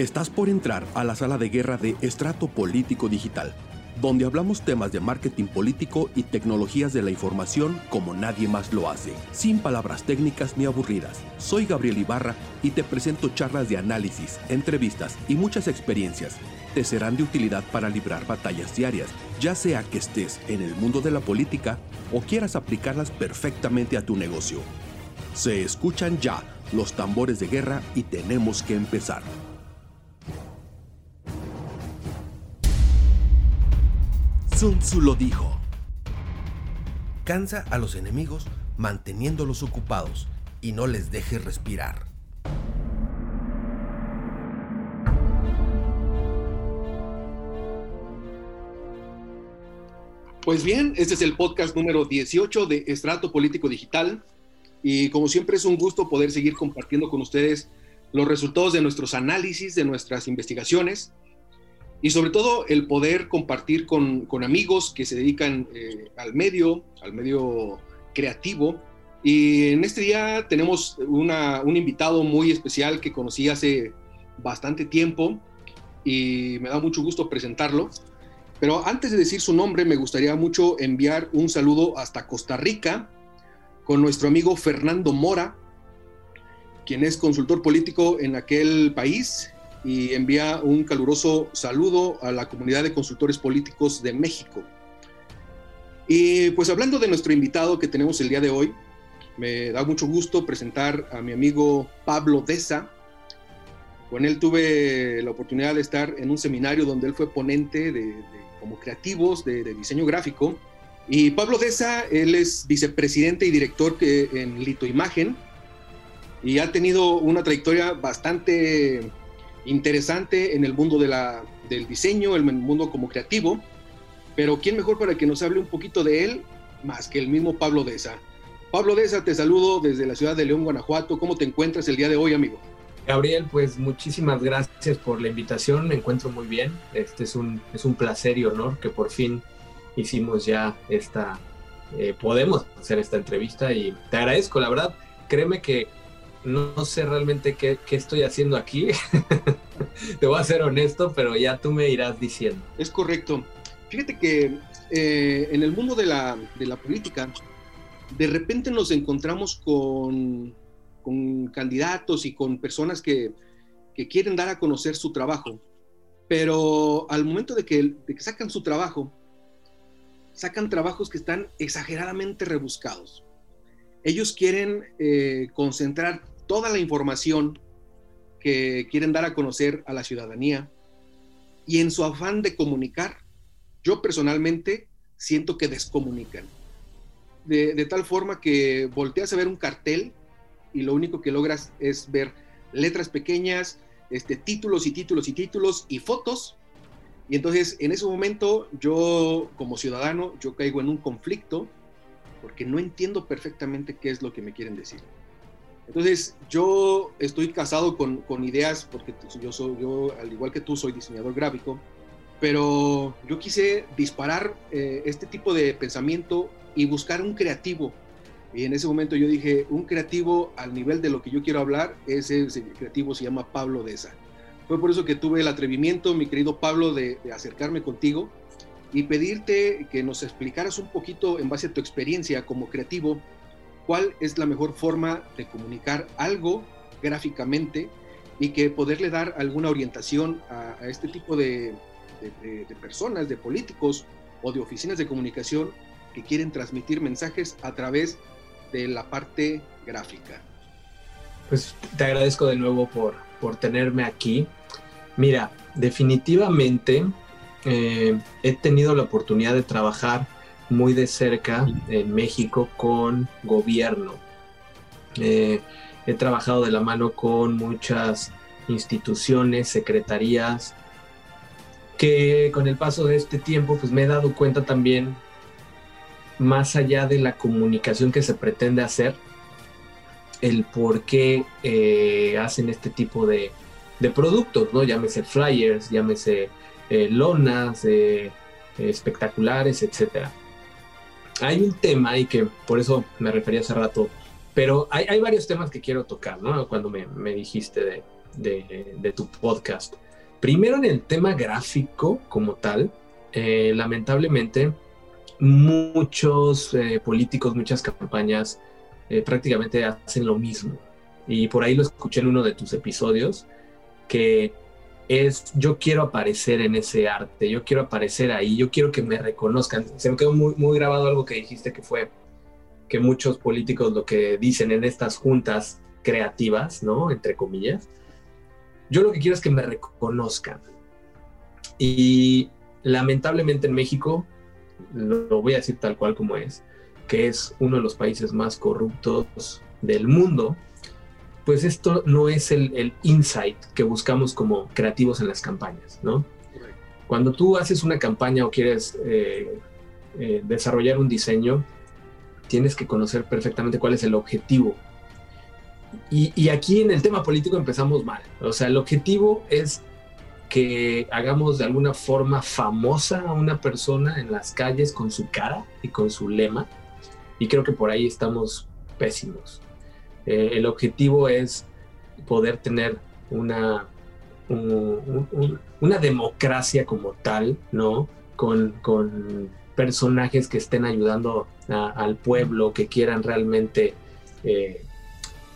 Estás por entrar a la sala de guerra de Estrato Político Digital, donde hablamos temas de marketing político y tecnologías de la información como nadie más lo hace, sin palabras técnicas ni aburridas. Soy Gabriel Ibarra y te presento charlas de análisis, entrevistas y muchas experiencias. Te serán de utilidad para librar batallas diarias, ya sea que estés en el mundo de la política o quieras aplicarlas perfectamente a tu negocio. Se escuchan ya los tambores de guerra y tenemos que empezar. Sun Tzu lo dijo. Cansa a los enemigos manteniéndolos ocupados y no les dejes respirar. Pues bien, este es el podcast número 18 de Estrato Político Digital y como siempre es un gusto poder seguir compartiendo con ustedes los resultados de nuestros análisis, de nuestras investigaciones y sobre todo el poder compartir con, amigos que se dedican eh, al medio, al medio creativo. Y en este día tenemos un invitado muy especial que conocí hace bastante tiempo y me da mucho gusto presentarlo. Pero antes de decir su nombre, me gustaría mucho enviar un saludo hasta Costa Rica con nuestro amigo Fernando Mora, quien es consultor político en aquel país y envía un caluroso saludo a la comunidad de consultores políticos de México. Y pues hablando de nuestro invitado que tenemos el día de hoy, me da mucho gusto presentar a mi amigo Pablo Deza. Con él tuve la oportunidad de estar en un seminario donde él fue ponente de, como creativos de, diseño gráfico. Y Pablo Deza, él es vicepresidente y director en Lito Imagen y ha tenido una trayectoria bastante interesante en el mundo de la, del diseño, en el mundo como creativo, pero ¿quién mejor para que nos hable un poquito de él más que el mismo Pablo Deza? Pablo Deza, te saludo desde la ciudad de León, Guanajuato. ¿Cómo te encuentras el día de hoy, amigo? Gabriel, pues muchísimas gracias por la invitación, me encuentro muy bien. Este es un, es un placer y honor que por fin hicimos ya esta, eh, podemos hacer esta entrevista y te agradezco, la verdad, créeme que no, sé realmente qué, estoy haciendo aquí. Te voy a ser honesto, pero ya tú me irás diciendo. Es correcto. Fíjate que eh, en el mundo de la, política, de repente nos encontramos con, candidatos y con personas que, quieren dar a conocer su trabajo, pero al momento de que, sacan su trabajo, sacan trabajos que están exageradamente rebuscados. Ellos quieren eh, concentrar toda la información que quieren dar a conocer a la ciudadanía y en su afán de comunicar, yo personalmente siento que descomunican. De, tal forma que volteas a ver un cartel y lo único que logras es ver letras pequeñas, este, títulos y títulos y títulos y fotos. Y entonces en ese momento yo como ciudadano, yo caigo en un conflicto porque no entiendo perfectamente qué es lo que me quieren decir. Entonces, yo estoy casado con, con ideas, porque yo, soy, yo, al igual que tú, soy diseñador gráfico, pero yo quise disparar eh, este tipo de pensamiento y buscar un creativo. Y en ese momento yo dije, un creativo al nivel de lo que yo quiero hablar, ese, creativo se llama Pablo Deza. Fue por eso que tuve el atrevimiento, mi querido Pablo, de, de acercarme contigo y pedirte que nos explicaras un poquito en base a tu experiencia como creativo, cuál es la mejor forma de comunicar algo gráficamente y que poderle dar alguna orientación a, este tipo de, personas, de políticos o de oficinas de comunicación que quieren transmitir mensajes a través de la parte gráfica. Pues te agradezco de nuevo por, por tenerme aquí. Mira, definitivamente eh, he tenido la oportunidad de trabajar muy de cerca en México con gobierno. Eh, he trabajado de la mano con muchas instituciones, secretarías, que con el paso de este tiempo pues me he dado cuenta también, más allá de la comunicación que se pretende hacer, el por qué eh, hacen este tipo de, productos, ¿no? Llámese flyers, llámese eh, lonas, espectaculares, etcétera hay un tema y que por eso me refería hace rato, pero hay, varios temas que quiero tocar, ¿no? Cuando me, dijiste de, tu podcast. Primero en el tema gráfico como tal, eh, lamentablemente muchos eh, políticos, muchas campañas prácticamente hacen lo mismo. Y por ahí lo escuché en uno de tus episodios, que es yo quiero aparecer en ese arte, yo quiero aparecer ahí, yo quiero que me reconozcan. Se me quedó muy, muy grabado algo que dijiste que fue que muchos políticos lo que dicen en estas juntas creativas, ¿no? Entre comillas, yo lo que quiero es que me reconozcan. Y lamentablemente en México, lo voy a decir tal cual como es, que es uno de los países más corruptos del mundo, pues esto no es el, insight que buscamos como creativos en las campañas, ¿no? Cuando tú haces una campaña o quieres eh, eh, desarrollar un diseño, tienes que conocer perfectamente cuál es el objetivo. Y, y, aquí en el tema político empezamos mal. O sea, el objetivo es que hagamos de alguna forma famosa a una persona en las calles con su cara y con su lema. Y creo que por ahí estamos pésimos. Eh, el objetivo es poder tener una, una democracia como tal, ¿no? Con, personajes que estén ayudando al pueblo, que quieran realmente eh,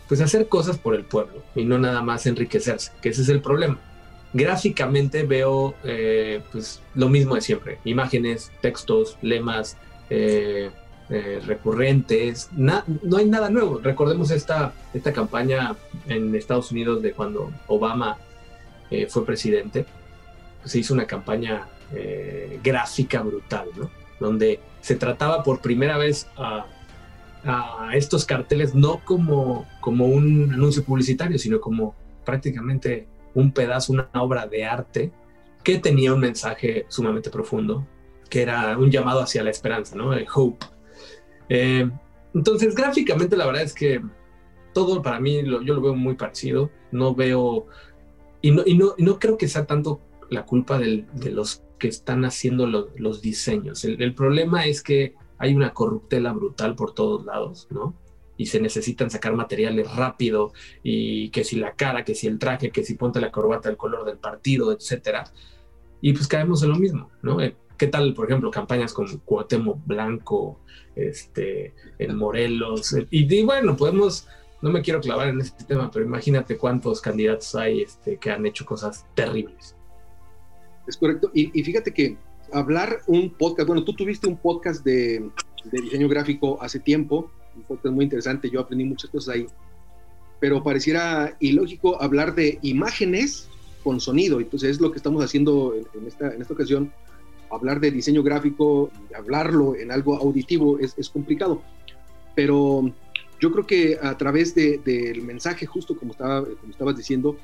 pues hacer cosas por el pueblo y no nada más enriquecerse, que ese es el problema. Gráficamente veo eh, pues lo mismo de siempre, imágenes, textos, lemas, eh, recurrentes, no hay nada nuevo. Recordemos esta, esta campaña en Estados Unidos de cuando Obama eh, fue presidente, se hizo una campaña eh, gráfica brutal, ¿no? Donde se trataba por primera vez a, estos carteles no como, como un anuncio publicitario, sino como prácticamente un pedazo, una obra de arte que tenía un mensaje sumamente profundo, que era un llamado hacia la esperanza, ¿no? El hope. Eh, entonces, gráficamente, la verdad es que todo para mí yo lo veo muy parecido. No veo. Y no, y no, no creo que sea tanto la culpa de los que están haciendo los diseños. El, problema es que hay una corruptela brutal por todos lados, ¿no? Y se necesitan sacar materiales rápido y que si la cara, que si el traje, que si ponte la corbata, el color del partido, etcétera. Y pues caemos en lo mismo, ¿no? Eh, ¿Qué tal, por ejemplo, campañas como Cuauhtémoc Blanco, este, en Morelos? Y, bueno, podemos, no me quiero clavar en este tema, pero imagínate cuántos candidatos hay este, que han hecho cosas terribles. Es correcto. Y, fíjate que hablar un podcast, bueno, tú tuviste un podcast de, de diseño gráfico hace tiempo, un podcast muy interesante, yo aprendí muchas cosas ahí, pero pareciera ilógico hablar de imágenes con sonido, entonces es lo que estamos haciendo en esta, en esta ocasión hablar de diseño gráfico, hablarlo en algo auditivo es, complicado, pero yo creo que a través del mensaje, justo como, estaba, como estabas diciendo,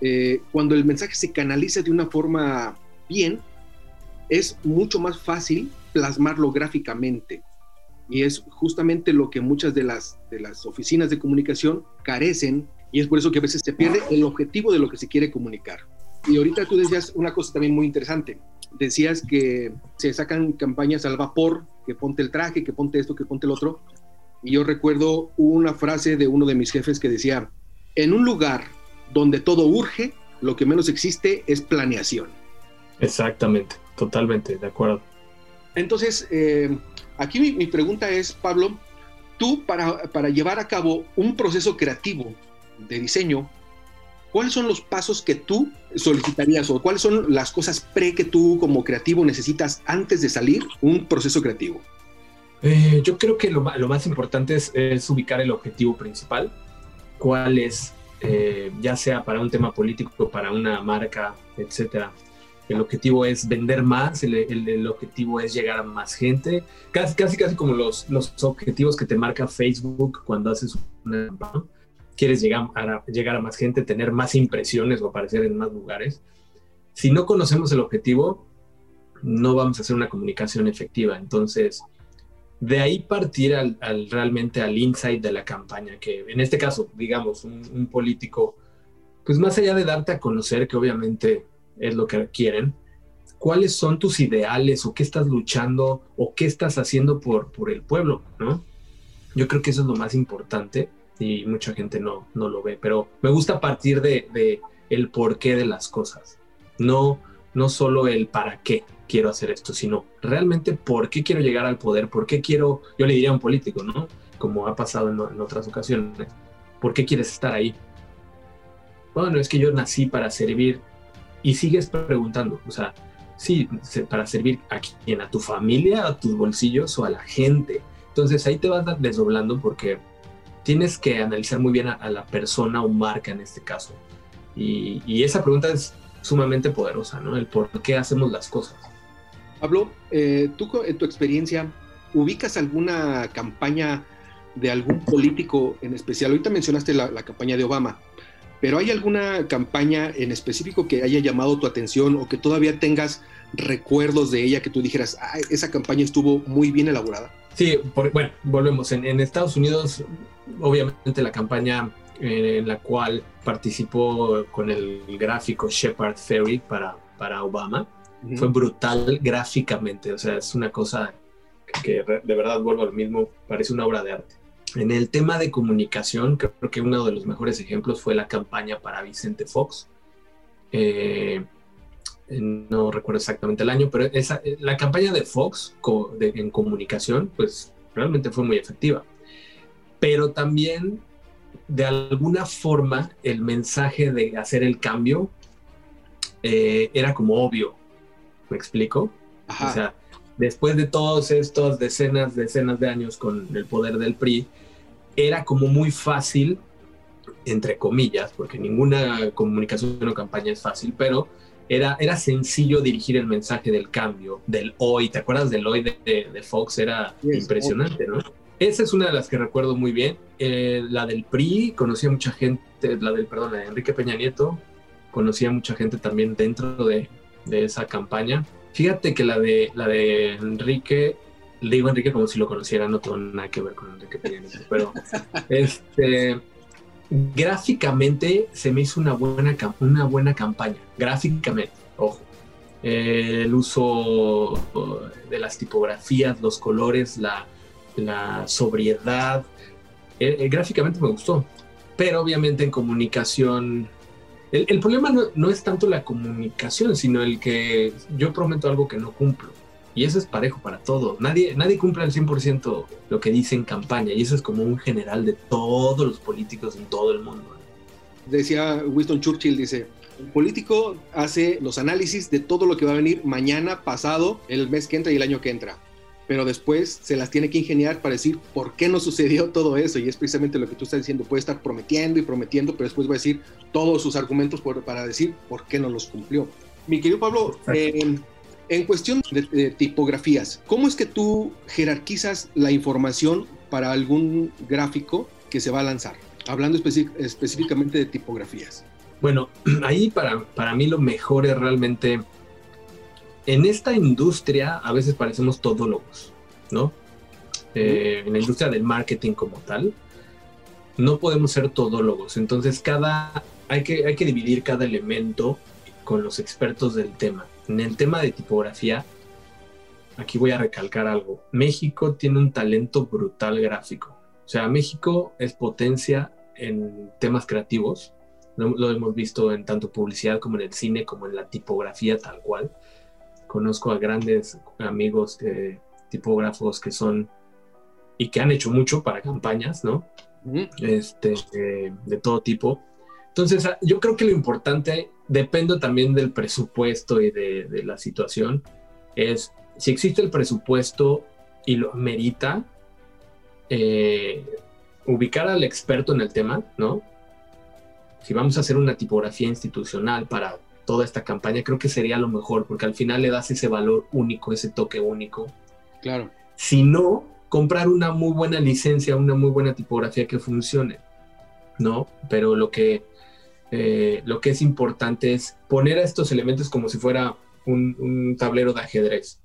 eh, cuando el mensaje se canaliza de una forma bien, es mucho más fácil plasmarlo gráficamente. Y es justamente lo que muchas de las, de las oficinas de comunicación carecen y es por eso que a veces se pierde el objetivo de lo que se quiere comunicar. Y ahorita tú decías una cosa también muy interesante decías que se sacan campañas al vapor, que ponte el traje, que ponte esto, que ponte el otro. Y yo recuerdo una frase de uno de mis jefes que decía, en un lugar donde todo urge, lo que menos existe es planeación. Exactamente, totalmente, de acuerdo. Entonces, eh, aquí mi, pregunta es, Pablo, tú para, para llevar a cabo un proceso creativo de diseño, ¿cuáles son los pasos que tú solicitarías o cuáles son las cosas pre que tú como creativo necesitas antes de salir un proceso creativo? Eh, yo creo que lo, más importante es, ubicar el objetivo principal, cuál es, eh, ya sea para un tema político, para una marca, etcétera. El objetivo es vender más, el, objetivo es llegar a más gente, casi casi, casi como los, los objetivos que te marca Facebook cuando haces una quieres llegar a, llegar a más gente, tener más impresiones o aparecer en más lugares. Si no conocemos el objetivo, no vamos a hacer una comunicación efectiva. Entonces, de ahí partir al, realmente al insight de la campaña, que en este caso, digamos, un, político, pues más allá de darte a conocer, que obviamente es lo que quieren, cuáles son tus ideales o qué estás luchando o qué estás haciendo por, por el pueblo, ¿no? Yo creo que eso es lo más importante y mucha gente no, no lo ve, pero me gusta partir de, el porqué de las cosas, no, no solo el para qué quiero hacer esto, sino realmente por qué quiero llegar al poder, por qué quiero, yo le diría a un político, ¿no? Como ha pasado en, otras ocasiones, ¿por qué quieres estar ahí? Bueno, es que yo nací para servir y sigues preguntando, o sea, sí, para servir a quién, a tu familia, a tus bolsillos o a la gente. Entonces ahí te vas desdoblando porque tienes que analizar muy bien a, la persona o marca en este caso. Y, esa pregunta es sumamente poderosa, ¿no? El por qué hacemos las cosas. Pablo, eh, tú en tu experiencia, ¿ubicas alguna campaña de algún político en especial? Ahorita mencionaste la, la campaña de Obama, pero ¿hay alguna campaña en específico que haya llamado tu atención o que todavía tengas recuerdos de ella que tú dijeras, ah, esa campaña estuvo muy bien elaborada? Sí, bueno, volvemos. En, Estados Unidos, obviamente la campaña en la cual participó con el gráfico Shepard Ferry para, para Obama fue brutal gráficamente. O sea, es una cosa que de verdad vuelvo al mismo, parece una obra de arte. En el tema de comunicación, creo que uno de los mejores ejemplos fue la campaña para Vicente Fox. Eh, no recuerdo exactamente el año, pero esa, la campaña de Fox en comunicación, pues realmente fue muy efectiva. Pero también, de alguna forma, el mensaje de hacer el cambio eh, era como obvio. ¿Me explico? O sea, después de todos estos decenas, decenas de años con el poder del PRI, era como muy fácil, entre comillas, porque ninguna comunicación o campaña es fácil, pero era, era sencillo dirigir el mensaje del cambio, del hoy. ¿Te acuerdas del hoy de, Fox? Era impresionante, ¿no? Esa es una de las que recuerdo muy bien. Eh, la del PRI, conocía mucha gente, la del, perdón, la de Enrique Peña Nieto, conocía mucha gente también dentro de, de esa campaña. Fíjate que la de, la de Enrique, le digo Enrique como si lo conociera, no tengo nada que ver con Enrique Peña pero este, gráficamente se me hizo una buena, una buena campaña, gráficamente, ojo. el uso de las tipografías, los colores, la, sobriedad, eh, eh, gráficamente me gustó, pero obviamente en comunicación el, problema no, es tanto la comunicación, sino el que yo prometo algo que no cumplo. Y eso es parejo para todo. Nadie, nadie cumple al 100% lo que dice en campaña. Y eso es como un general de todos los políticos en todo el mundo. Decía Winston Churchill, dice, el político hace los análisis de todo lo que va a venir mañana, pasado, el mes que entra y el año que entra pero después se las tiene que ingeniar para decir por qué no sucedió todo eso. Y es precisamente lo que tú estás diciendo. Puede estar prometiendo y prometiendo, pero después va a decir todos sus argumentos para decir por qué no los cumplió. Mi querido Pablo, eh, en cuestión de, tipografías, ¿cómo es que tú jerarquizas la información para algún gráfico que se va a lanzar? Hablando específicamente de tipografías. Bueno, ahí para, para mí lo mejor es realmente en esta industria a veces parecemos todólogos, ¿no? Eh, en la industria del marketing como tal, no podemos ser todólogos. Entonces, cada, hay, que, hay que dividir cada elemento con los expertos del tema. En el tema de tipografía, aquí voy a recalcar algo. México tiene un talento brutal gráfico. O sea, México es potencia en temas creativos. lo hemos visto en tanto publicidad como en el cine, como en la tipografía tal cual conozco a grandes amigos tipógrafos que son y que han hecho mucho para campañas, ¿no? Este, de todo tipo. Entonces, ah, yo creo que lo importante, depende también del presupuesto y de, la situación, es si existe el presupuesto y lo merita, eh, ubicar al experto en el tema, ¿no? Si vamos a hacer una tipografía institucional para toda esta campaña, creo que sería lo mejor, porque al final le das ese valor único, ese toque único. Claro. Si no, comprar una muy buena licencia, una muy buena tipografía que funcione, ¿no? Pero lo que, eh, lo que es importante es poner a estos elementos como si fuera un, tablero de ajedrez.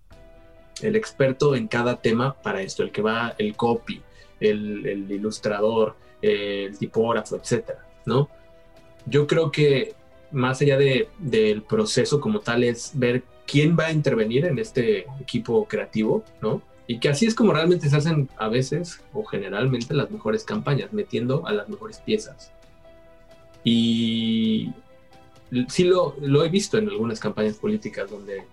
El experto en cada tema para esto, el que va, el copy, el, ilustrador, el tipógrafo, etcétera, ¿no? Yo creo que más allá de, del proceso como tal, es ver quién va a intervenir en este equipo creativo, ¿no? Y que así es como realmente se hacen a veces o generalmente las mejores campañas, metiendo a las mejores piezas. Y sí lo, lo he visto en algunas campañas políticas donde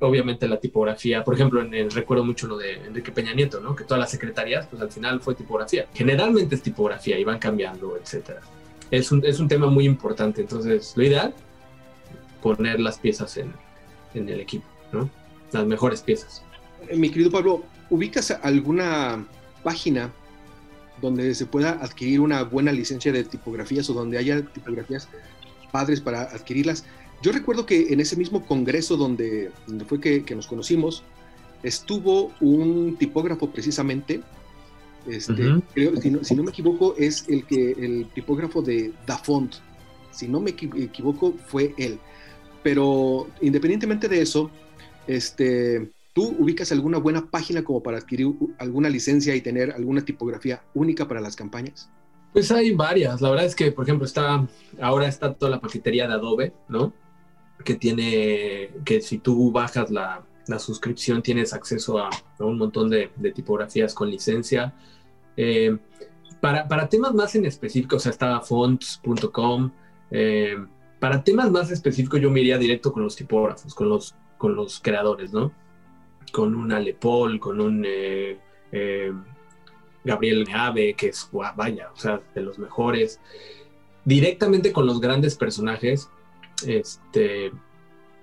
obviamente la tipografía, por ejemplo, en, recuerdo mucho lo de Enrique Peña Nieto, ¿no? Que todas las secretarías, pues al final fue tipografía. Generalmente es tipografía y van cambiando, etcétera. Es un, es un tema muy importante, entonces lo ideal, poner las piezas en, en el equipo, ¿no? Las mejores piezas. Mi querido Pablo, ¿ubicas alguna página donde se pueda adquirir una buena licencia de tipografías o donde haya tipografías padres para adquirirlas? Yo recuerdo que en ese mismo congreso donde, donde fue que, nos conocimos, estuvo un tipógrafo precisamente, este, si, no, me equivoco, es el, que, el tipógrafo de Dafont. Si no me equivoco, fue él. Pero independientemente de eso, este, ¿tú ubicas alguna buena página como para adquirir alguna licencia y tener alguna tipografía única para las campañas? Pues hay varias. La verdad es que, por ejemplo, está ahora está toda la paquetería de Adobe, ¿no? que tiene, que si tú bajas la, la suscripción tienes acceso a, un montón de, tipografías con licencia. Eh, para, para, temas más en específico, o sea, está fonts.com. Eh, para temas más específicos yo me iría directo con los tipógrafos, con los, con los creadores, ¿no? Con un Alepol, con un eh, Gabriel Neave, que es, vaya, o sea, de los mejores. Directamente con los grandes personajes, este,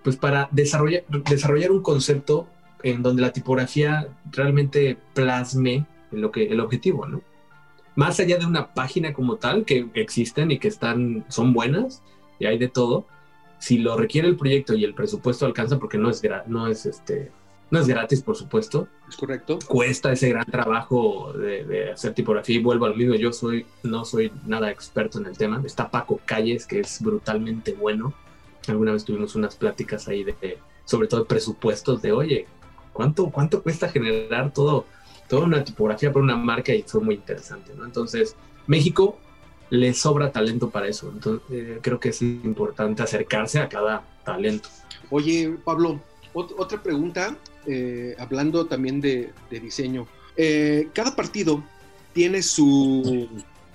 pues para desarrollar, desarrollar un concepto en donde la tipografía realmente plasme lo que, el objetivo, ¿no? Más allá de una página como tal, que existen y que están, son buenas, y hay de todo, si lo requiere el proyecto y el presupuesto alcanza, porque no es, no es, este, no es gratis, por supuesto. Es correcto. Cuesta ese gran trabajo de, de, hacer tipografía y vuelvo al mismo. Yo soy, no soy nada experto en el tema. Está Paco Calles, que es brutalmente bueno Alguna vez tuvimos unas pláticas ahí de, sobre todo presupuestos de, oye, ¿cuánto, cuánto cuesta generar todo, toda una tipografía para una marca? Y fue muy interesante, ¿no? Entonces, México le sobra talento para eso. Entonces, eh, creo que es importante acercarse a cada talento. Oye, Pablo, otra pregunta, eh, hablando también de, diseño. Eh, cada partido tiene su,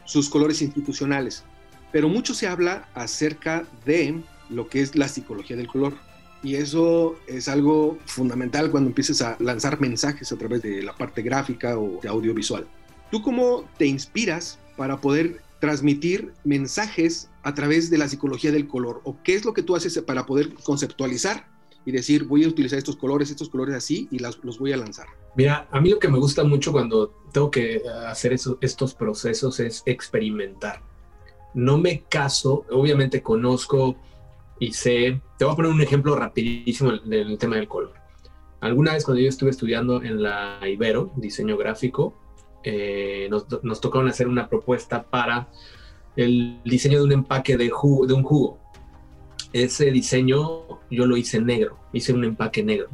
sus colores institucionales, pero mucho se habla acerca de lo que es la psicología del color. Y eso es algo fundamental cuando empieces a lanzar mensajes a través de la parte gráfica o de audiovisual. ¿Tú cómo te inspiras para poder transmitir mensajes a través de la psicología del color? ¿O qué es lo que tú haces para poder conceptualizar y decir, voy a utilizar estos colores, estos colores así y los voy a lanzar? Mira, a mí lo que me gusta mucho cuando tengo que hacer estos procesos es experimentar. No me caso, obviamente conozco y sé, te voy a poner un ejemplo rapidísimo del, tema del color. Alguna vez cuando yo estuve estudiando en la Ibero, diseño gráfico, eh, nos, nos, tocaron hacer una propuesta para el diseño de un empaque de, jugo, de un jugo. Ese diseño yo lo hice negro, hice un empaque negro.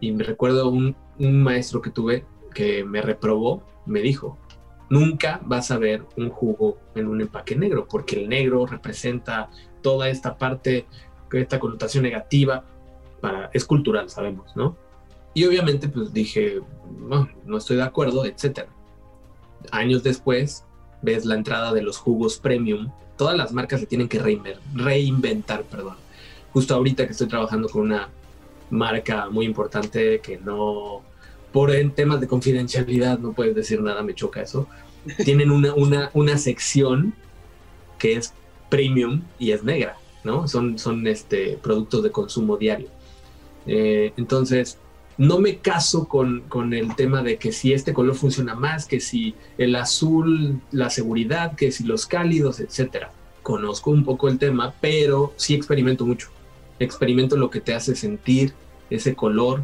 Y me recuerdo un, un maestro que tuve que me reprobó, me dijo, nunca vas a ver un jugo en un empaque negro, porque el negro representa toda esta parte, esta connotación negativa, para, es cultural, sabemos, ¿no? Y obviamente pues dije, no, no estoy de acuerdo, etcétera. Años después, ves la entrada de los jugos premium, todas las marcas se tienen que reinventar, perdón. Justo ahorita que estoy trabajando con una marca muy importante que no, por en temas de confidencialidad no puedes decir nada, me choca eso. Tienen una, una, una sección que es premium y es negra, ¿no? Son, son este, productos de consumo diario. Eh, entonces, no me caso con, con, el tema de que si este color funciona más, que si el azul, la seguridad, que si los cálidos, etcétera. Conozco un poco el tema, pero sí experimento mucho. Experimento lo que te hace sentir ese color,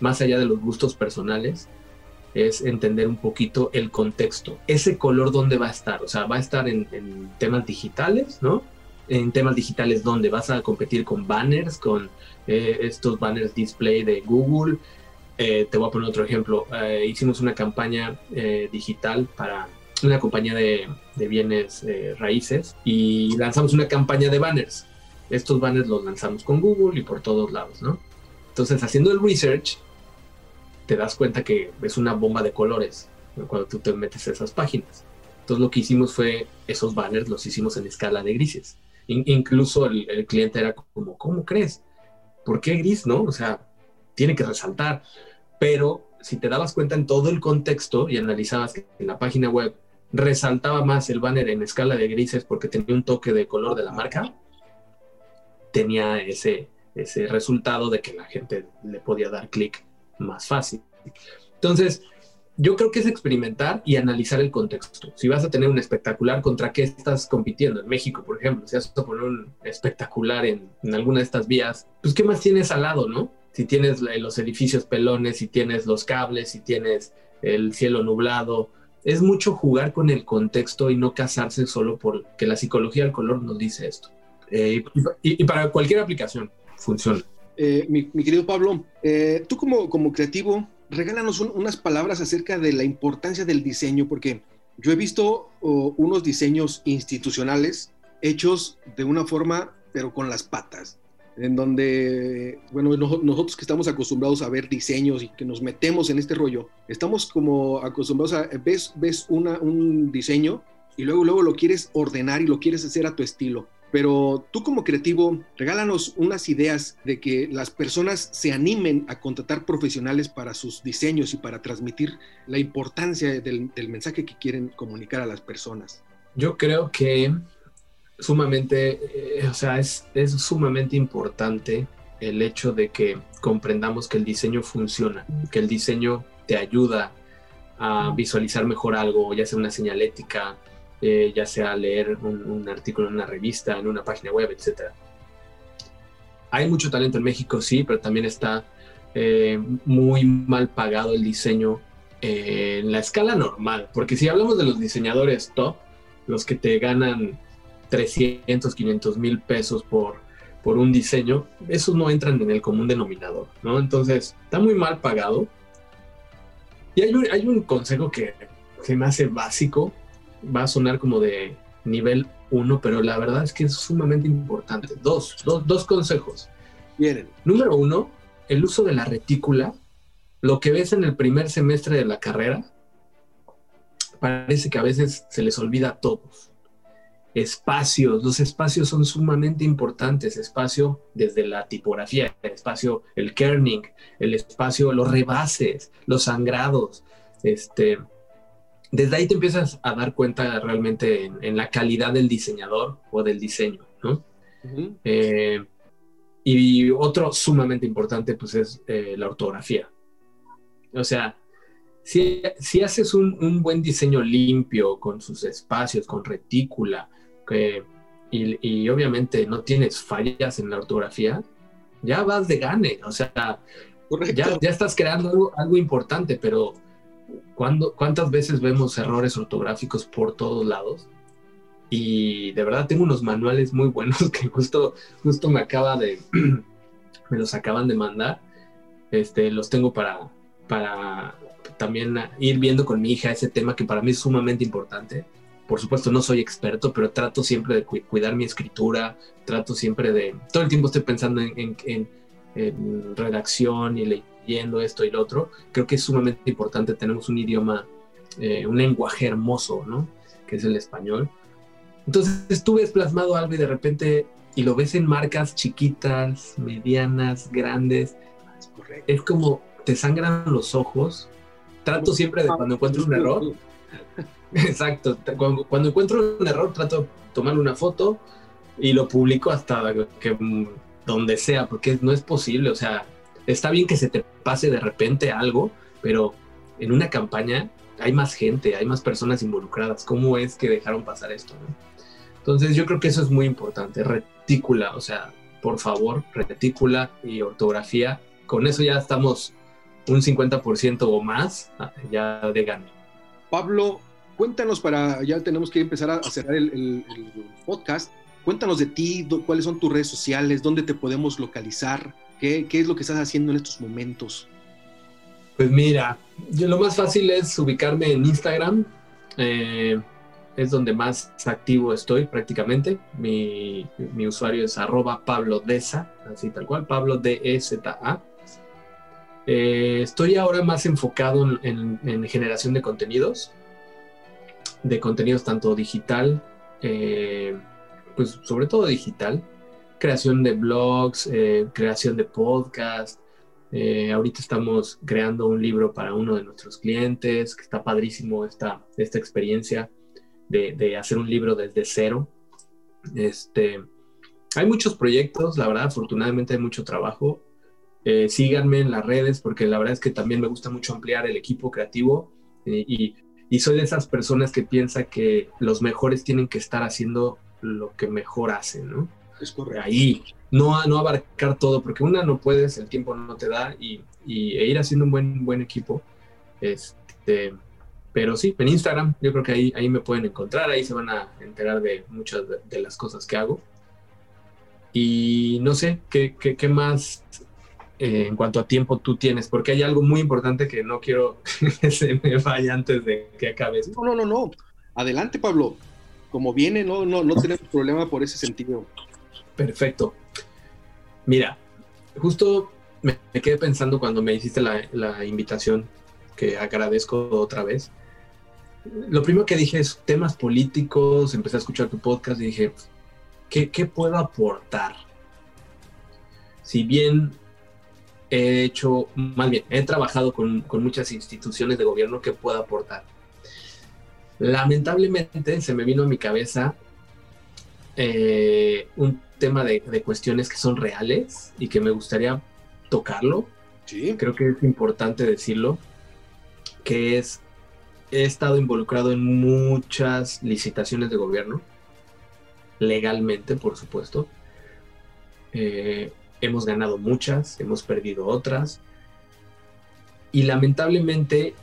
más allá de los gustos personales, es entender un poquito el contexto. Ese color, ¿dónde va a estar? O sea, va a estar en, temas digitales, ¿no? En temas digitales, ¿dónde vas a competir con banners, con eh, estos banners display de Google. Eh, te voy a poner otro ejemplo. Eh, hicimos una campaña digital para una compañía de, de bienes raíces y lanzamos una campaña de banners. Estos banners los lanzamos con Google y por todos lados, ¿no? Entonces, haciendo el research, te das cuenta que es una bomba de colores cuando tú te metes a esas páginas. Entonces lo que hicimos fue, esos banners los hicimos en escala de grises. Incluso el, cliente era como, ¿cómo crees? ¿Por qué gris? No, o sea, tiene que resaltar. Pero si te dabas cuenta en todo el contexto y analizabas que en la página web resaltaba más el banner en escala de grises porque tenía un toque de color de la marca, tenía ese, ese resultado de que la gente le podía dar clic más fácil. Entonces, yo creo que es experimentar y analizar el contexto. Si vas a tener un espectacular, ¿contra qué estás compitiendo? En México, por ejemplo, si vas a poner un espectacular en, en alguna de estas vías, pues ¿qué más tienes al lado, no? Si tienes los edificios pelones, si tienes los cables, si tienes el cielo nublado, es mucho jugar con el contexto y no casarse solo porque la psicología del color nos dice esto. Eh, y, para cualquier aplicación funciona. Eh, mi, querido Pablo, eh, tú como, como creativo, regálanos unas palabras acerca de la importancia del diseño, porque yo he visto unos diseños institucionales hechos de una forma, pero con las patas en donde, bueno, nosotros que estamos acostumbrados a ver diseños y que nos metemos en este rollo, estamos como acostumbrados a, ves, ves un diseño y luego, luego lo quieres ordenar y lo quieres hacer a tu estilo. Pero tú como creativo, regálanos unas ideas de que las personas se animen a contratar profesionales para sus diseños y para transmitir la importancia del, mensaje que quieren comunicar a las personas. Yo creo que sumamente, eh, o sea, es, es sumamente importante el hecho de que comprendamos que el diseño funciona, que el diseño te ayuda a visualizar mejor algo, ya sea una señalética, eh, ya sea leer un, artículo en una revista, en una página web, etc. Hay mucho talento en México, sí, pero también está eh, muy mal pagado el diseño en la escala normal, porque si hablamos de los diseñadores top, los que te ganan 300, 500 mil pesos por, por un diseño, esos no entran en el común denominador, ¿no? Entonces, está muy mal pagado. Y hay un, hay un consejo que se me hace básico, va a sonar como de nivel 1, pero la verdad es que es sumamente importante. Dos, dos, dos consejos. Miren. Número uno, el uso de la retícula. Lo que ves en el primer semestre de la carrera, parece que a veces se les olvida a todos espacios. Los espacios son sumamente importantes. Espacio desde la tipografía, el espacio, el kerning, el espacio, los rebases, los sangrados. Este, desde ahí te empiezas a dar cuenta realmente en, la calidad del diseñador o del diseño, ¿no? Eh, y otro sumamente importante, pues, es eh, la ortografía. O sea, si, si haces un, un, buen diseño limpio, con sus espacios, con retícula, y, obviamente no tienes fallas en la ortografía, ya vas de gane, o sea, ya, ya, estás creando algo, importante, pero ¿cuántas veces vemos errores ortográficos por todos lados? Y de verdad tengo unos manuales muy buenos que justo, justo me acaba de, me los acaban de mandar, este, los tengo para, para también ir viendo con mi hija ese tema que para mí es sumamente importante por supuesto no soy experto, pero trato siempre de cuidar mi escritura, trato siempre de, todo el tiempo estoy pensando en, redacción y leyendo esto y lo otro. Creo que es sumamente importante, tenemos un idioma, eh, un lenguaje hermoso, ¿no? Que es el español. Entonces tú ves plasmado algo y de repente, y lo ves en marcas chiquitas, medianas, grandes, es, como te sangran los ojos. Trato siempre de cuando encuentro un error, Exacto. Cuando, encuentro un error, trato de tomar una foto y lo publico hasta que donde sea, porque no es posible. O sea, está bien que se te pase de repente algo, pero en una campaña hay más gente, hay más personas involucradas. ¿Cómo es que dejaron pasar esto? Entonces yo creo que eso es muy importante. Retícula, o sea, por favor, retícula y ortografía. Con eso ya estamos un 50% o más ah, ya de gano. Pablo, cuéntanos para, ya tenemos que empezar a cerrar el, podcast, cuéntanos de ti, cuáles son tus redes sociales, dónde te podemos localizar, qué, es lo que estás haciendo en estos momentos. Pues mira, yo lo más fácil es ubicarme en Instagram, eh, es donde más activo estoy prácticamente. Mi, usuario es arroba Pablo Deza, así tal cual, Pablo D-E-Z-A. Eh, estoy ahora más enfocado en, generación de contenidos, de contenidos tanto digital, eh, pues sobre todo digital, creación de blogs, eh, creación de podcast. ahorita estamos creando un libro para uno de nuestros clientes, que está padrísimo esta, esta experiencia de, de hacer un libro desde cero. Este, hay muchos proyectos, la verdad, afortunadamente hay mucho trabajo. Eh, síganme en las redes porque la verdad es que también me gusta mucho ampliar el equipo creativo eh, y, soy de esas personas que piensa que los mejores tienen que estar haciendo lo que mejor hacen, ¿no? Es correcto. Ahí, no, no abarcar todo, porque una no puedes, el tiempo no te da y, e ir haciendo un buen, buen equipo. Este, pero sí, en Instagram yo creo que ahí, ahí me pueden encontrar, ahí se van a enterar de muchas de, las cosas que hago. Y no sé, ¿qué, qué, qué más eh, en cuanto a tiempo tú tienes, porque hay algo muy importante que no quiero que se me vaya antes de que acabe. No, no, no, no. Adelante, Pablo. Como viene, no, no, no tenemos problema por ese sentido. Perfecto. Mira, justo me, quedé pensando cuando me hiciste la, invitación, que agradezco otra vez. Lo primero que dije es temas políticos, empecé a escuchar tu podcast y dije, ¿qué, puedo aportar? Si bien he hecho, más bien, he trabajado con, muchas instituciones de gobierno que puedo aportar. Lamentablemente se me vino a mi cabeza eh, un tema de, cuestiones que son reales y que me gustaría tocarlo. Sí. Creo que es importante decirlo, que es, he estado involucrado en muchas licitaciones de gobierno, legalmente, por supuesto. Eh, hemos ganado muchas, hemos perdido otras. Y lamentablemente,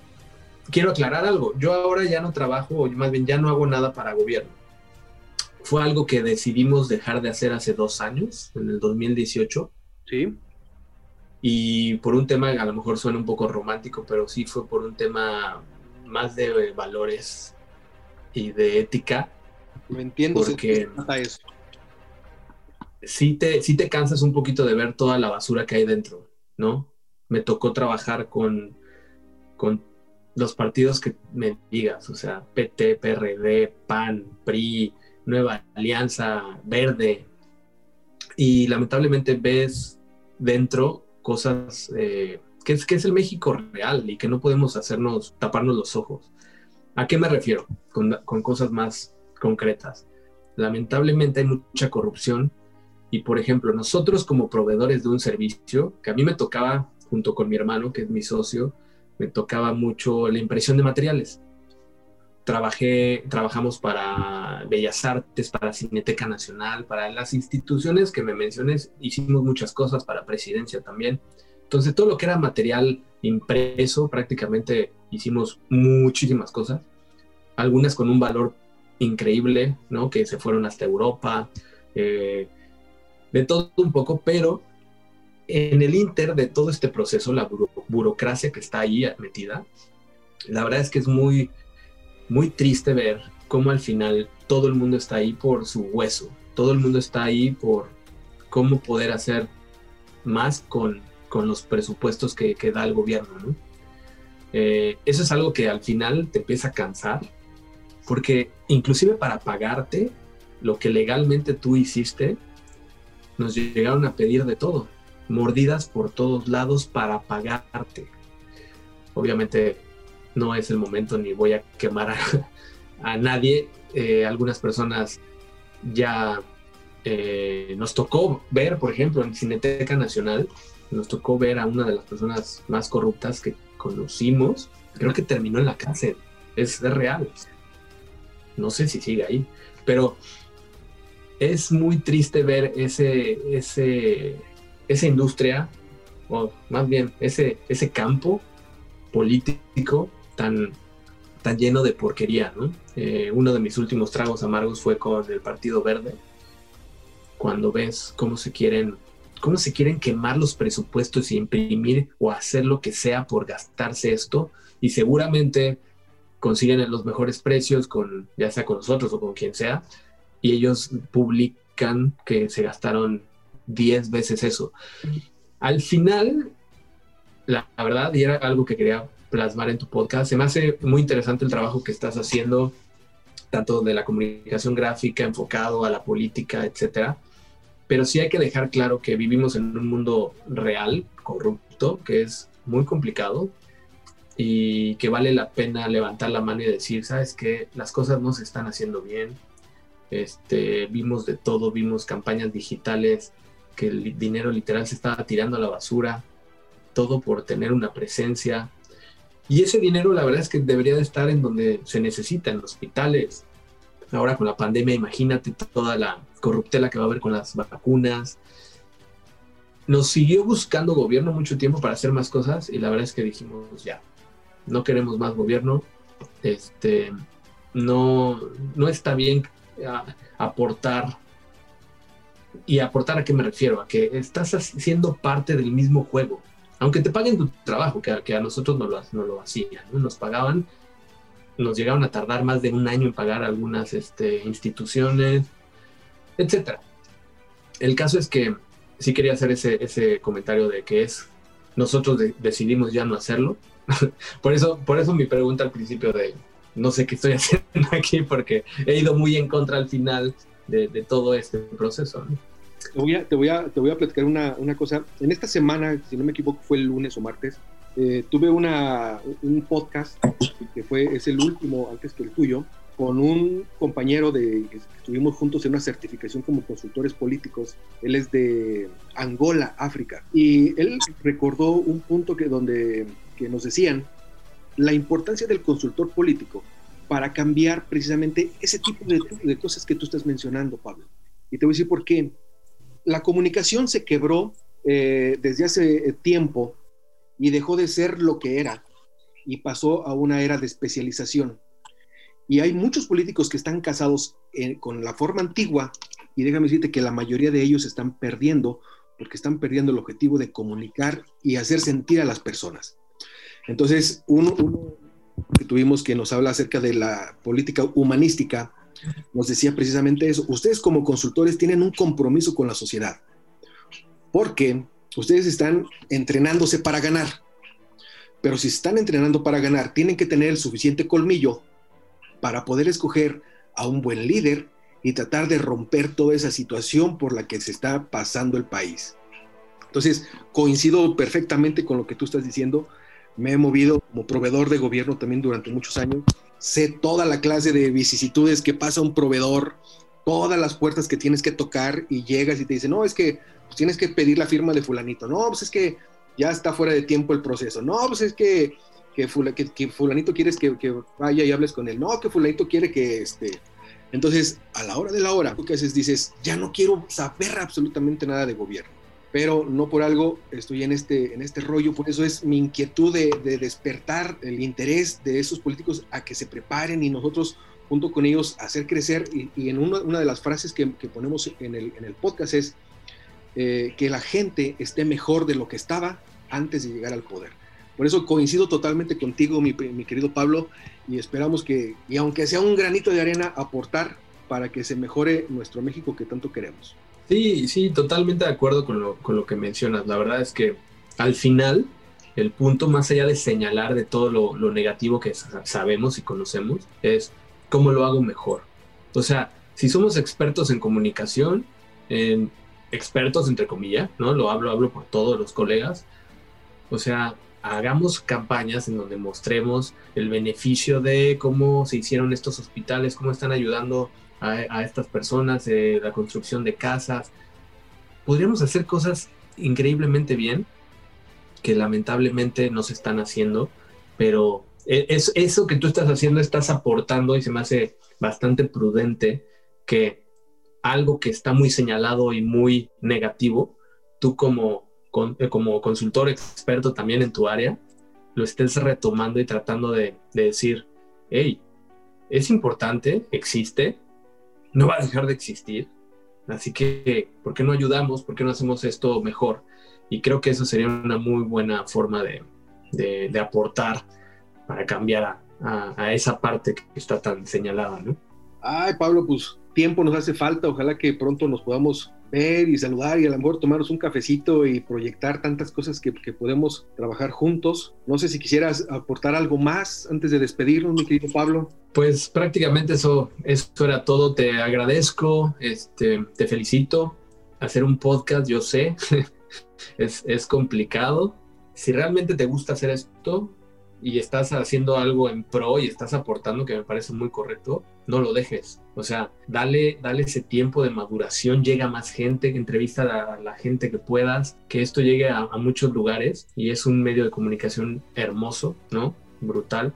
quiero aclarar algo, yo ahora ya no trabajo, o más bien ya no hago nada para gobierno. Fue algo que decidimos dejar de hacer hace dos años, en el 2018. Sí. Y por un tema, a lo mejor suena un poco romántico, pero sí fue por un tema más de valores y de ética. Me entiendo, porque, eso sí te, sí te cansas un poquito de ver toda la basura que hay dentro, ¿no? Me tocó trabajar con, con los partidos que me digas, o sea, PT, PRD, PAN, PRI, Nueva Alianza, Verde, y lamentablemente ves dentro cosas eh, que, es, que es el México real y que no podemos hacernos, taparnos los ojos. ¿A qué me refiero? Con, con cosas más concretas. Lamentablemente hay mucha corrupción y por ejemplo, nosotros como proveedores de un servicio, que a mí me tocaba, junto con mi hermano, que es mi socio, me tocaba mucho la impresión de materiales. Trabajé, trabajamos para Bellas Artes, para Cineteca Nacional, para las instituciones que me menciones, hicimos muchas cosas, para Presidencia también. Entonces, todo lo que era material impreso, prácticamente hicimos muchísimas cosas, algunas con un valor increíble, ¿no? Que se fueron hasta Europa, eh, de todo un poco, pero en el inter de todo este proceso, la burocracia que está ahí metida, la verdad es que es muy, muy triste ver cómo al final todo el mundo está ahí por su hueso, todo el mundo está ahí por cómo poder hacer más con, con los presupuestos que, que, da el gobierno. Eh, eso es algo que al final te empieza a cansar, porque inclusive para pagarte lo que legalmente tú hiciste, nos llegaron a pedir de todo, mordidas por todos lados para pagarte. Obviamente no es el momento ni voy a quemar a, nadie. Eh, algunas personas ya eh, nos tocó ver, por ejemplo, en Cineteca Nacional, nos tocó ver a una de las personas más corruptas que conocimos. Creo que terminó en la cárcel. Es, es real. No sé si sigue ahí. Pero es muy triste ver ese, ese, esa industria, o más bien ese, ese campo político tan, tan lleno de porquería. ¿no? Eh, uno de mis últimos tragos amargos fue con el Partido Verde, cuando ves cómo se quieren cómo se quieren quemar los presupuestos y imprimir o hacer lo que sea por gastarse esto y seguramente consiguen los mejores precios con ya sea con nosotros o con quien sea y ellos publican que se gastaron 10 veces eso. Al final, la, verdad, y era algo que quería plasmar en tu podcast, se me hace muy interesante el trabajo que estás haciendo, tanto de la comunicación gráfica enfocado a la política, etcétera. Pero sí hay que dejar claro que vivimos en un mundo real, corrupto, que es muy complicado y que vale la pena levantar la mano y decir, sabes que las cosas no se están haciendo bien. Este, vimos de todo, vimos campañas digitales que el dinero literal se estaba tirando a la basura, todo por tener una presencia. Y ese dinero la verdad es que debería de estar en donde se necesita, en hospitales. Ahora con la pandemia, imagínate toda la corruptela que va a haber con las vacunas. Nos siguió buscando gobierno mucho tiempo para hacer más cosas y la verdad es que dijimos ya, no queremos más gobierno, este, no, no está bien aportar. ¿Y aportar a qué me refiero? A que estás siendo parte del mismo juego. Aunque te paguen tu trabajo, que, que a nosotros no lo, no lo hacían, nos pagaban, nos llegaron a tardar más de un año en pagar algunas este, instituciones, etc. El caso es que sí quería hacer ese, ese comentario de que es, nosotros decidimos ya no hacerlo, por, eso, por eso mi pregunta al principio de no sé qué estoy haciendo aquí porque he ido muy en contra al final de, todo este proceso. Te, voy a, te, voy a, te voy a platicar una, una, cosa. En esta semana, si no me equivoco, fue el lunes o martes, eh, tuve una, un podcast que fue, es el último antes que el tuyo, con un compañero de que estuvimos juntos en una certificación como consultores políticos. Él es de Angola, África. Y él recordó un punto que donde que nos decían la importancia del consultor político para cambiar precisamente ese tipo de, cosas que tú estás mencionando, Pablo. Y te voy a decir por qué. La comunicación se quebró eh, desde hace tiempo y dejó de ser lo que era y pasó a una era de especialización. Y hay muchos políticos que están casados con la forma antigua y déjame decirte que la mayoría de ellos están perdiendo porque están perdiendo el objetivo de comunicar y hacer sentir a las personas. Entonces, uno, que tuvimos que nos habla acerca de la política humanística, nos decía precisamente eso. Ustedes como consultores tienen un compromiso con la sociedad, porque ustedes están entrenándose para ganar. Pero si están entrenando para ganar, tienen que tener el suficiente colmillo para poder escoger a un buen líder y tratar de romper toda esa situación por la que se está pasando el país. Entonces, coincido perfectamente con lo que tú estás diciendo me he movido como proveedor de gobierno también durante muchos años. Sé toda la clase de vicisitudes que pasa un proveedor, todas las puertas que tienes que tocar y llegas y te dicen, no, es que pues, tienes que pedir la firma de fulanito. No, pues es que ya está fuera de tiempo el proceso. No, pues es que, que, fulanito quieres que, que, vaya y hables con él. No, que fulanito quiere que este... Entonces, a la hora de la hora, lo que haces dices, ya no quiero saber absolutamente nada de gobierno pero no por algo estoy en este, en este rollo, por eso es mi inquietud de, despertar el interés de esos políticos a que se preparen y nosotros junto con ellos hacer crecer. Y, en una, de las frases que, ponemos en el, en el, podcast es eh, que la gente esté mejor de lo que estaba antes de llegar al poder. Por eso coincido totalmente contigo, mi, mi querido Pablo, y esperamos que, y aunque sea un granito de arena, aportar para que se mejore nuestro México que tanto queremos. Sí, sí, totalmente de acuerdo con lo, con lo que mencionas. La verdad es que al final, el punto más allá de señalar de todo lo, lo negativo que sabemos y conocemos, es cómo lo hago mejor. O sea, si somos expertos en comunicación, en expertos entre comillas, ¿no? Lo hablo, hablo por todos los colegas. O sea, hagamos campañas en donde mostremos el beneficio de cómo se hicieron estos hospitales, cómo están ayudando a, estas personas, eh, la construcción de casas. Podríamos hacer cosas increíblemente bien que lamentablemente no se están haciendo, pero e, es, eso que tú estás haciendo estás aportando y se me hace bastante prudente que algo que está muy señalado y muy negativo, tú como, eh, como consultor experto también en tu área, lo estés retomando y tratando de, de decir, hey, es importante, existe, no va a dejar de existir. Así que, ¿por qué no ayudamos? ¿Por qué no hacemos esto mejor? Y creo que eso sería una muy buena forma de, de, aportar para cambiar a, a, esa parte que está tan señalada, ¿no? Ay, Pablo, pues tiempo nos hace falta. Ojalá que pronto nos podamos ver y saludar y a lo mejor tomarnos un cafecito y proyectar tantas cosas que, que, podemos trabajar juntos. No sé si quisieras aportar algo más antes de despedirnos, mi querido Pablo. Pues prácticamente eso, eso era todo. Te agradezco, este, te felicito. Hacer un podcast, yo sé, es, es complicado. Si realmente te gusta hacer esto, y estás haciendo algo en pro y estás aportando que me parece muy correcto, no lo dejes. O sea, dale, dale ese tiempo de maduración, llega más gente, entrevista a la, gente que puedas, que esto llegue a, muchos lugares y es un medio de comunicación hermoso, ¿no? Brutal.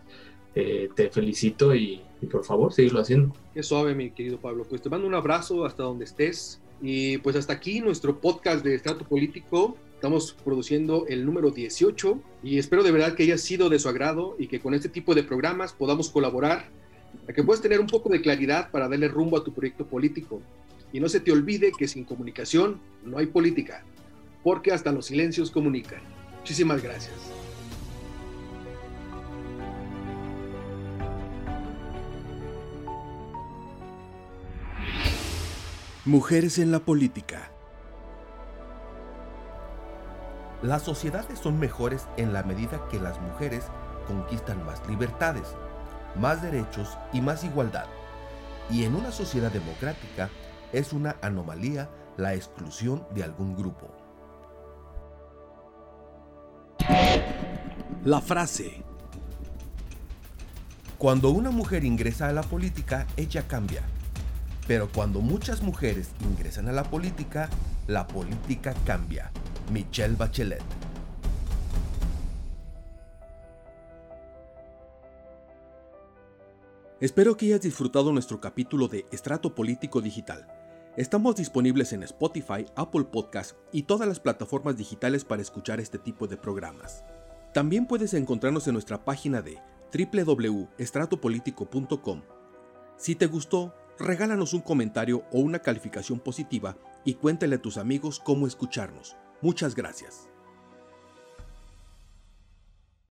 Eh, te felicito y, por favor, síguelo haciendo. Qué suave, mi querido Pablo. Pues te mando un abrazo hasta donde estés. Y pues hasta aquí nuestro podcast de Estrato Político. Estamos produciendo el número 18 y espero de verdad que haya sido de su agrado y que con este tipo de programas podamos colaborar a que puedas tener un poco de claridad para darle rumbo a tu proyecto político. Y no se te olvide que sin comunicación no hay política, porque hasta los silencios comunican. Muchísimas gracias. Mujeres en la política Las sociedades son mejores en la medida que las mujeres conquistan más libertades, más derechos y más igualdad. Y en una sociedad democrática es una anomalía la exclusión de algún grupo. La frase. Cuando una mujer ingresa a la política, ella cambia. Pero cuando muchas mujeres ingresan a la política, la política cambia. Michelle Bachelet. Espero que hayas disfrutado nuestro capítulo de Estrato Político Digital. Estamos disponibles en Spotify, Apple Podcast y todas las plataformas digitales para escuchar este tipo de programas. También puedes encontrarnos en nuestra página de www.estratopolitico.com. Si te gustó, regálanos un comentario o una calificación positiva y cuéntale a tus amigos cómo escucharnos. Muchas gracias.